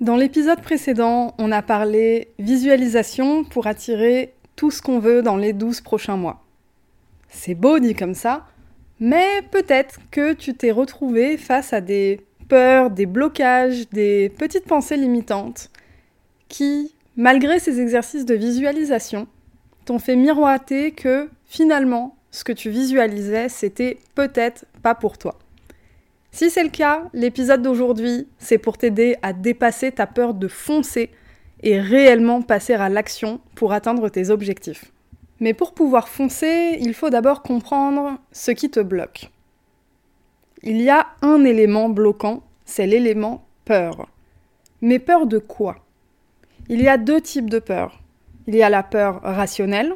Dans l'épisode précédent, on a parlé visualisation pour attirer tout ce qu'on veut dans les 12 prochains mois. C'est beau dit comme ça, mais peut-être que tu t'es retrouvé face à des peurs, des blocages, des petites pensées limitantes qui, malgré ces exercices de visualisation, t'ont fait miroiter que finalement, ce que tu visualisais, c'était peut-être pas pour toi. Si c'est le cas, l'épisode d'aujourd'hui, c'est pour t'aider à dépasser ta peur de foncer et réellement passer à l'action pour atteindre tes objectifs. Mais pour pouvoir foncer, il faut d'abord comprendre ce qui te bloque. Il y a un élément bloquant, c'est l'élément peur. Mais peur de quoi? Il y a deux types de peur. Il y a la peur rationnelle.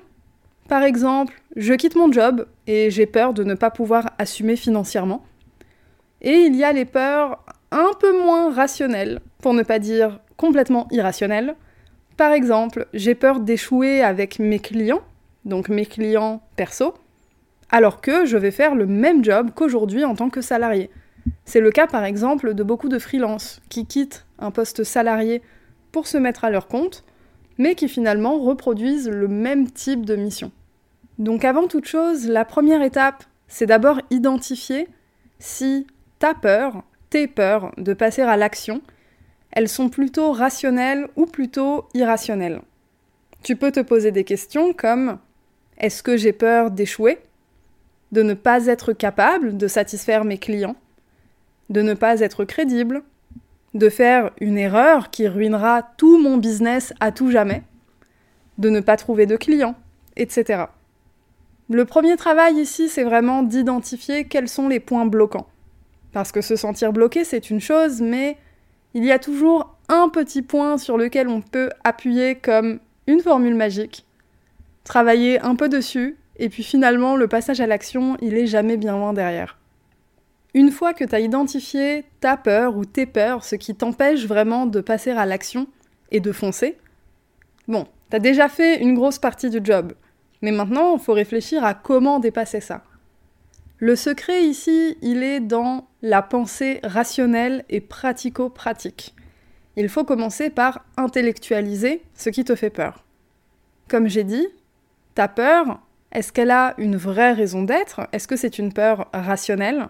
Par exemple, je quitte mon job et j'ai peur de ne pas pouvoir assumer financièrement. Et il y a les peurs un peu moins rationnelles, pour ne pas dire complètement irrationnelles. Par exemple, j'ai peur d'échouer avec mes clients, donc mes clients perso, alors que je vais faire le même job qu'aujourd'hui en tant que salarié. C'est le cas par exemple de beaucoup de freelances qui quittent un poste salarié pour se mettre à leur compte, mais qui finalement reproduisent le même type de mission. Donc avant toute chose, la première étape, c'est d'abord identifier si ta peur, tes peurs de passer à l'action, elles sont plutôt rationnelles ou plutôt irrationnelles. Tu peux te poser des questions comme est-ce que j'ai peur d'échouer? De ne pas être capable de satisfaire mes clients? De ne pas être crédible? De faire une erreur qui ruinera tout mon business à tout jamais? De ne pas trouver de clients Etc. Le premier travail ici, c'est vraiment d'identifier quels sont les points bloquants. Parce que se sentir bloqué, c'est une chose, mais il y a toujours un petit point sur lequel on peut appuyer comme une formule magique, travailler un peu dessus, et puis finalement, le passage à l'action, il est jamais bien loin derrière. Une fois que tu as identifié ta peur ou tes peurs, ce qui t'empêche vraiment de passer à l'action et de foncer, bon, t'as déjà fait une grosse partie du job. Mais maintenant, il faut réfléchir à comment dépasser ça. Le secret ici, il est dans la pensée rationnelle et pratico-pratique. Il faut commencer par intellectualiser ce qui te fait peur. Comme j'ai dit, ta peur, est-ce qu'elle a une vraie raison d'être? Est-ce que c'est une peur rationnelle?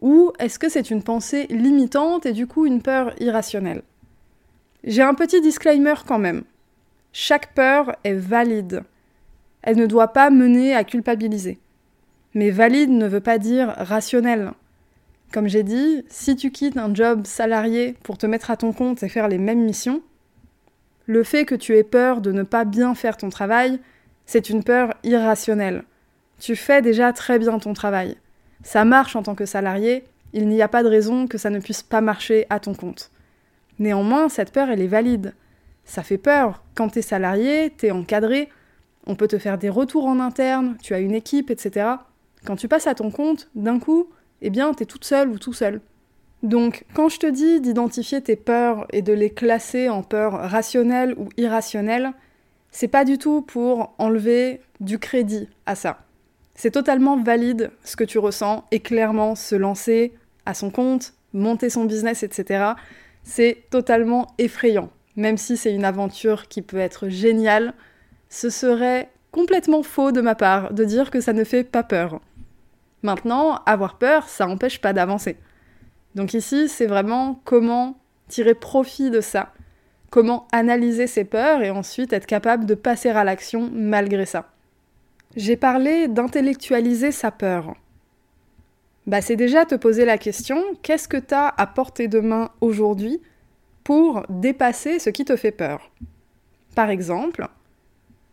Ou est-ce que c'est une pensée limitante et du coup une peur irrationnelle? J'ai un petit disclaimer quand même. Chaque peur est valide. Elle ne doit pas mener à culpabiliser. Mais valide ne veut pas dire rationnel. Comme j'ai dit, si tu quittes un job salarié pour te mettre à ton compte et faire les mêmes missions, le fait que tu aies peur de ne pas bien faire ton travail, c'est une peur irrationnelle. Tu fais déjà très bien ton travail. Ça marche en tant que salarié, il n'y a pas de raison que ça ne puisse pas marcher à ton compte. Néanmoins, cette peur, elle est valide. Ça fait peur. Quand t'es salarié, t'es encadré, on peut te faire des retours en interne, tu as une équipe, etc. Quand tu passes à ton compte, d'un coup, eh bien, t'es toute seule ou tout seul. Donc, quand je te dis d'identifier tes peurs et de les classer en peurs rationnelles ou irrationnelles, c'est pas du tout pour enlever du crédit à ça. C'est totalement valide ce que tu ressens et clairement se lancer à son compte, monter son business, etc. C'est totalement effrayant. Même si c'est une aventure qui peut être géniale, ce serait complètement faux de ma part de dire que ça ne fait pas peur. Maintenant, avoir peur, ça n'empêche pas d'avancer. Donc ici, c'est vraiment comment tirer profit de ça, comment analyser ses peurs et ensuite être capable de passer à l'action malgré ça. J'ai parlé d'intellectualiser sa peur. Bah, c'est déjà te poser la question qu'est-ce que tu as à portée de main aujourd'hui pour dépasser ce qui te fait peur? Par exemple,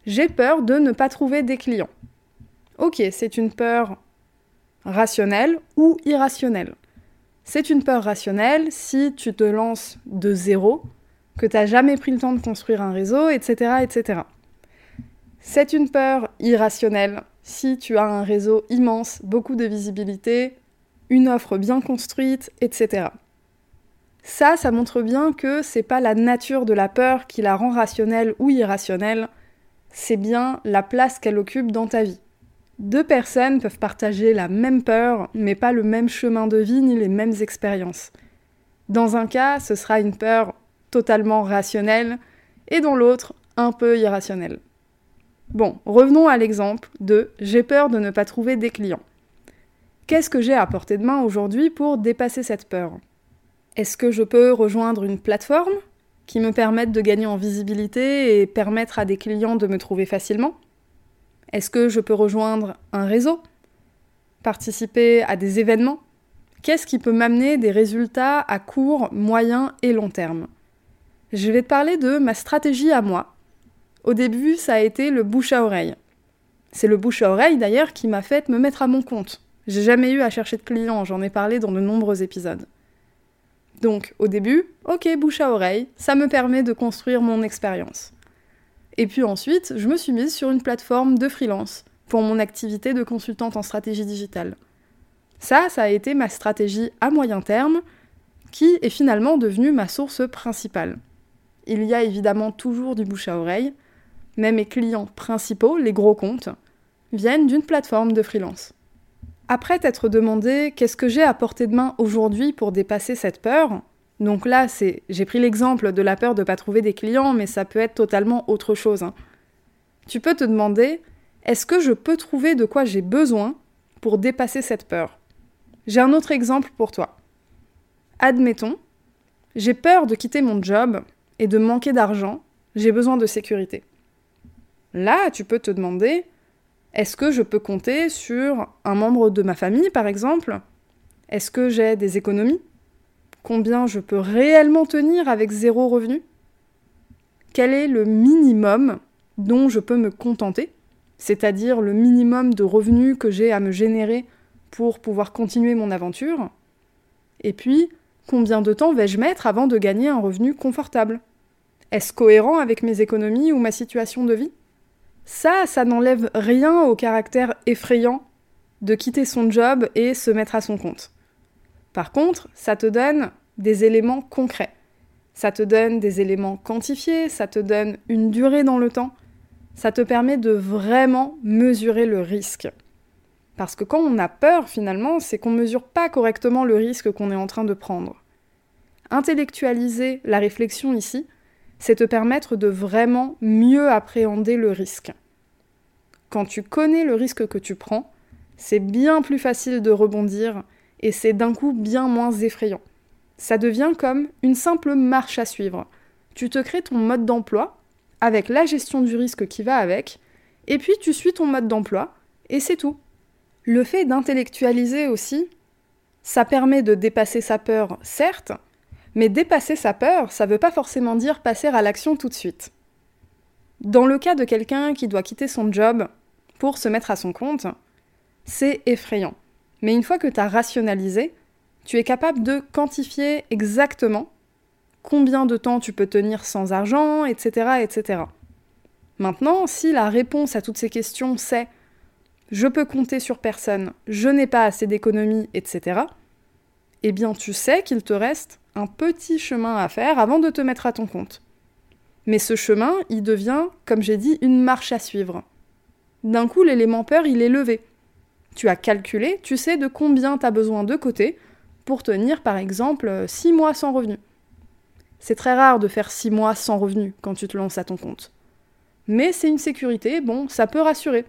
j'ai peur de ne pas trouver des clients. Ok, c'est une peur rationnelle ou irrationnelle. C'est une peur rationnelle si tu te lances de zéro, que tu n'as jamais pris le temps de construire un réseau, etc. etc. C'est une peur irrationnelle si tu as un réseau immense, beaucoup de visibilité, une offre bien construite, etc. Ça, ça montre bien que c'est pas la nature de la peur qui la rend rationnelle ou irrationnelle, c'est bien la place qu'elle occupe dans ta vie. Deux personnes peuvent partager la même peur, mais pas le même chemin de vie ni les mêmes expériences. Dans un cas, ce sera une peur totalement rationnelle, et dans l'autre, un peu irrationnelle. Bon, revenons à l'exemple de j'ai peur de ne pas trouver des clients. Qu'est-ce que j'ai à portée de main aujourd'hui pour dépasser cette peur? Est-ce que je peux rejoindre une plateforme qui me permette de gagner en visibilité et permettre à des clients de me trouver facilement? Est-ce que je peux rejoindre un réseau? Participer à des événements? Qu'est-ce qui peut m'amener des résultats à court, moyen et long terme? Je vais te parler de ma stratégie à moi au début, ça a été le bouche à oreille. C'est le bouche à oreille d'ailleurs qui m'a fait me mettre à mon compte. J'ai jamais eu à chercher de clients, j'en ai parlé dans de nombreux épisodes. Donc, au début, ok, bouche à oreille, ça me permet de construire mon expérience. Et puis ensuite, je me suis mise sur une plateforme de freelance pour mon activité de consultante en stratégie digitale. Ça, ça a été ma stratégie à moyen terme, qui est finalement devenue ma source principale. Il y a évidemment toujours du bouche à oreille, mais mes clients principaux, les gros comptes, viennent d'une plateforme de freelance. Après t'être demandé qu'est-ce que j'ai à portée de main aujourd'hui pour dépasser cette peur, donc là, c'est, j'ai pris l'exemple de la peur de ne pas trouver des clients, mais ça peut être totalement autre chose. Hein. Tu peux te demander, est-ce que je peux trouver de quoi j'ai besoin pour dépasser cette peur? J'ai un autre exemple pour toi. Admettons, j'ai peur de quitter mon job et de manquer d'argent, j'ai besoin de sécurité. Là, tu peux te demander, est-ce que je peux compter sur un membre de ma famille, par exemple? Est-ce que j'ai des économies? Combien je peux réellement tenir avec zéro revenu? Quel est le minimum dont je peux me contenter? C'est-à-dire le minimum de revenus que j'ai à me générer pour pouvoir continuer mon aventure? Et puis, combien de temps vais-je mettre avant de gagner un revenu confortable? Est-ce cohérent avec mes économies ou ma situation de vie? Ça, ça n'enlève rien au caractère effrayant de quitter son job et se mettre à son compte. Par contre, ça te donne des éléments concrets. Ça te donne des éléments quantifiés, ça te donne une durée dans le temps. Ça te permet de vraiment mesurer le risque. Parce que quand on a peur, finalement, c'est qu'on ne mesure pas correctement le risque qu'on est en train de prendre. Intellectualiser la réflexion ici, c'est te permettre de vraiment mieux appréhender le risque. Quand tu connais le risque que tu prends, c'est bien plus facile de rebondir et c'est d'un coup bien moins effrayant. Ça devient comme une simple marche à suivre. Tu te crées ton mode d'emploi avec la gestion du risque qui va avec, et puis tu suis ton mode d'emploi, et c'est tout. Le fait d'intellectualiser aussi, ça permet de dépasser sa peur, certes, mais dépasser sa peur, ça veut pas forcément dire passer à l'action tout de suite. Dans le cas de quelqu'un qui doit quitter son job pour se mettre à son compte, c'est effrayant. Mais une fois que tu as rationalisé, tu es capable de quantifier exactement combien de temps tu peux tenir sans argent, etc. etc. Maintenant, si la réponse à toutes ces questions c'est je peux compter sur personne, je n'ai pas assez d'économies, etc., eh bien tu sais qu'il te reste un petit chemin à faire avant de te mettre à ton compte. Mais ce chemin, il devient, comme j'ai dit, une marche à suivre. D'un coup, l'élément peur, il est levé. Tu as calculé, tu sais de combien tu as besoin de côté pour tenir, par exemple, 6 mois sans revenu. C'est très rare de faire 6 mois sans revenu quand tu te lances à ton compte. Mais c'est une sécurité, bon, ça peut rassurer.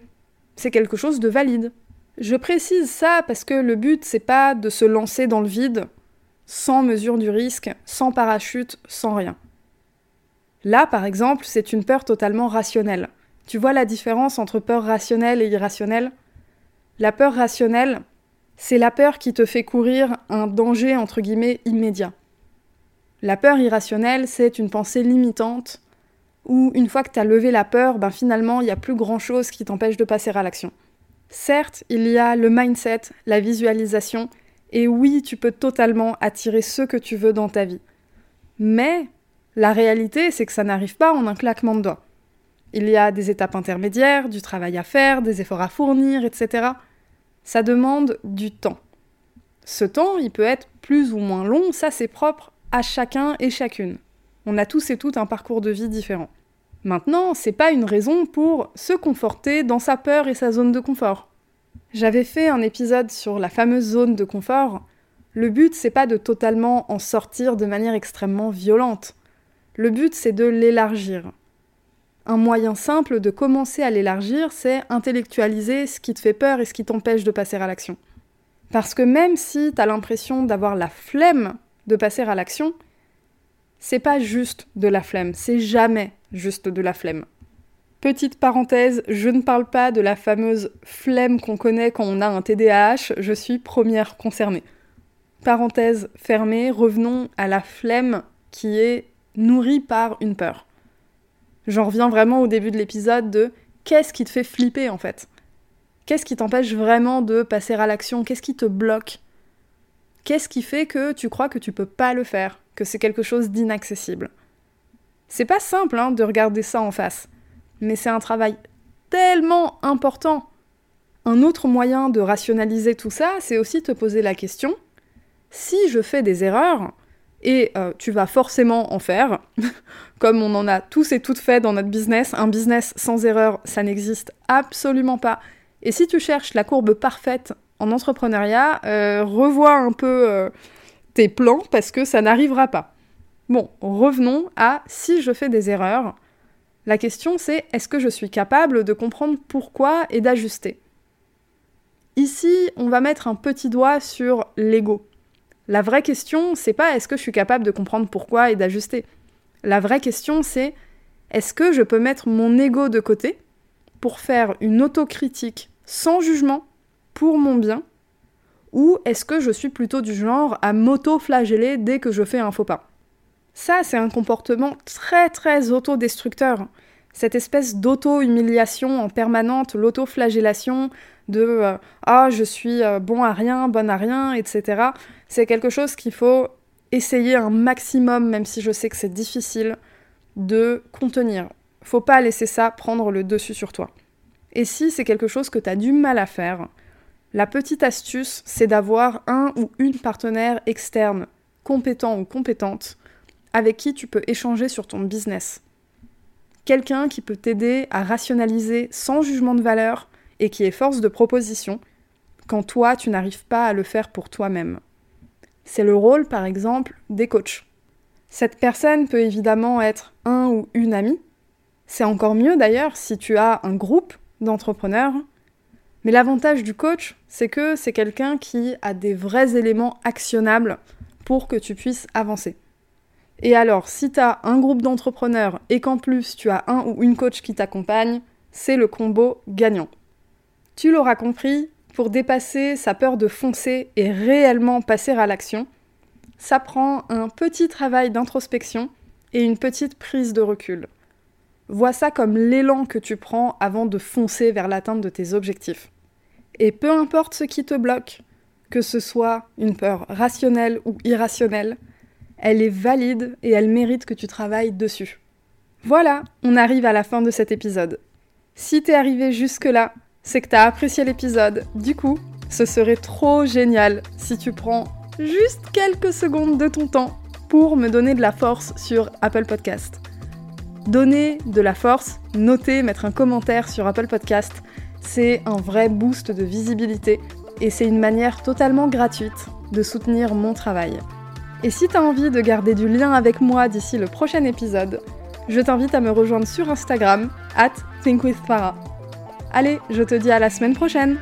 C'est quelque chose de valide. Je précise ça parce que le but, c'est pas de se lancer dans le vide, sans mesure du risque, sans parachute, sans rien. Là, par exemple, c'est une peur totalement rationnelle. Tu vois la différence entre peur rationnelle et irrationnelle? La peur rationnelle, c'est la peur qui te fait courir un danger entre guillemets immédiat. La peur irrationnelle, c'est une pensée limitante où une fois que tu as levé la peur, ben finalement, il n'y a plus grand-chose qui t'empêche de passer à l'action. Certes, il y a le mindset, la visualisation, et oui, tu peux totalement attirer ce que tu veux dans ta vie. Mais La réalité, c'est que ça n'arrive pas en un claquement de doigts. Il y a des étapes intermédiaires, du travail à faire, des efforts à fournir, etc. Ça demande du temps. Ce temps, il peut être plus ou moins long, ça c'est propre à chacun et chacune. On a tous et toutes un parcours de vie différent. Maintenant, c'est pas une raison pour se conforter dans sa peur et sa zone de confort. J'avais fait un épisode sur la fameuse zone de confort. Le but, c'est pas de totalement en sortir de manière extrêmement violente. Le but, c'est de l'élargir. Un moyen simple de commencer à l'élargir, c'est intellectualiser ce qui te fait peur et ce qui t'empêche de passer à l'action. Parce que même si tu as l'impression d'avoir la flemme de passer à l'action, c'est pas juste de la flemme, c'est jamais juste de la flemme. Petite parenthèse, je ne parle pas de la fameuse flemme qu'on connaît quand on a un TDAH, je suis première concernée. Parenthèse fermée, revenons à la flemme qui est nourrie par une peur. J'en reviens vraiment au début de l'épisode de qu'est-ce qui te fait flipper en fait? Qu'est-ce qui t'empêche vraiment de passer à l'action? Qu'est-ce qui te bloque? Qu'est-ce qui fait que tu crois que tu peux pas le faire, que c'est quelque chose d'inaccessible? C'est pas simple hein, de regarder ça en face, mais c'est un travail tellement important. Un autre moyen de rationaliser tout ça, c'est aussi te poser la question si je fais des erreurs, et euh, tu vas forcément en faire, comme on en a tous et toutes fait dans notre business, un business sans erreur, ça n'existe absolument pas. Et si tu cherches la courbe parfaite en entrepreneuriat, euh, revois un peu euh, tes plans parce que ça n'arrivera pas. Bon, revenons à si je fais des erreurs. La question c'est est-ce que je suis capable de comprendre pourquoi et d'ajuster? Ici, on va mettre un petit doigt sur l'ego. La vraie question, c'est pas est-ce que je suis capable de comprendre pourquoi et d'ajuster. La vraie question, c'est est-ce que je peux mettre mon ego de côté pour faire une autocritique sans jugement pour mon bien Ou est-ce que je suis plutôt du genre à m'auto-flageller dès que je fais un faux pas? Ça, c'est un comportement très très autodestructeur. Cette espèce d'auto-humiliation en permanente, l'auto-flagellation de euh, ah je suis euh, bon à rien, bonne à rien, etc. C'est quelque chose qu'il faut essayer un maximum, même si je sais que c'est difficile, de contenir. Faut pas laisser ça prendre le dessus sur toi. Et si c'est quelque chose que tu as du mal à faire, la petite astuce, c'est d'avoir un ou une partenaire externe, compétent ou compétente, avec qui tu peux échanger sur ton business. Quelqu'un qui peut t'aider à rationaliser sans jugement de valeur et qui est force de proposition quand toi, tu n'arrives pas à le faire pour toi-même. C'est le rôle, par exemple, des coachs. Cette personne peut évidemment être un ou une amie. C'est encore mieux d'ailleurs si tu as un groupe d'entrepreneurs mais l'avantage du coach, c'est que c'est quelqu'un qui a des vrais éléments actionnables pour que tu puisses avancer. Et alors, si tu as un groupe d'entrepreneurs et qu'en plus tu as un ou une coach qui t'accompagne, c'est le combo gagnant. Tu l'auras compris, pour dépasser sa peur de foncer et réellement passer à l'action, ça prend un petit travail d'introspection et une petite prise de recul. Vois ça comme l'élan que tu prends avant de foncer vers l'atteinte de tes objectifs. Et peu importe ce qui te bloque, que ce soit une peur rationnelle ou irrationnelle, elle est valide et elle mérite que tu travailles dessus. Voilà, on arrive à la fin de cet épisode. Si t'es arrivé jusque-là, c'est que t'as apprécié l'épisode. Du coup, ce serait trop génial si tu prends juste quelques secondes de ton temps pour me donner de la force sur Apple Podcast. Donner de la force, noter, mettre un commentaire sur Apple Podcast, c'est un vrai boost de visibilité et c'est une manière totalement gratuite de soutenir mon travail. Et si tu as envie de garder du lien avec moi d'ici le prochain épisode, je t'invite à me rejoindre sur Instagram, at thinkwithfarah. Allez, je te dis à la semaine prochaine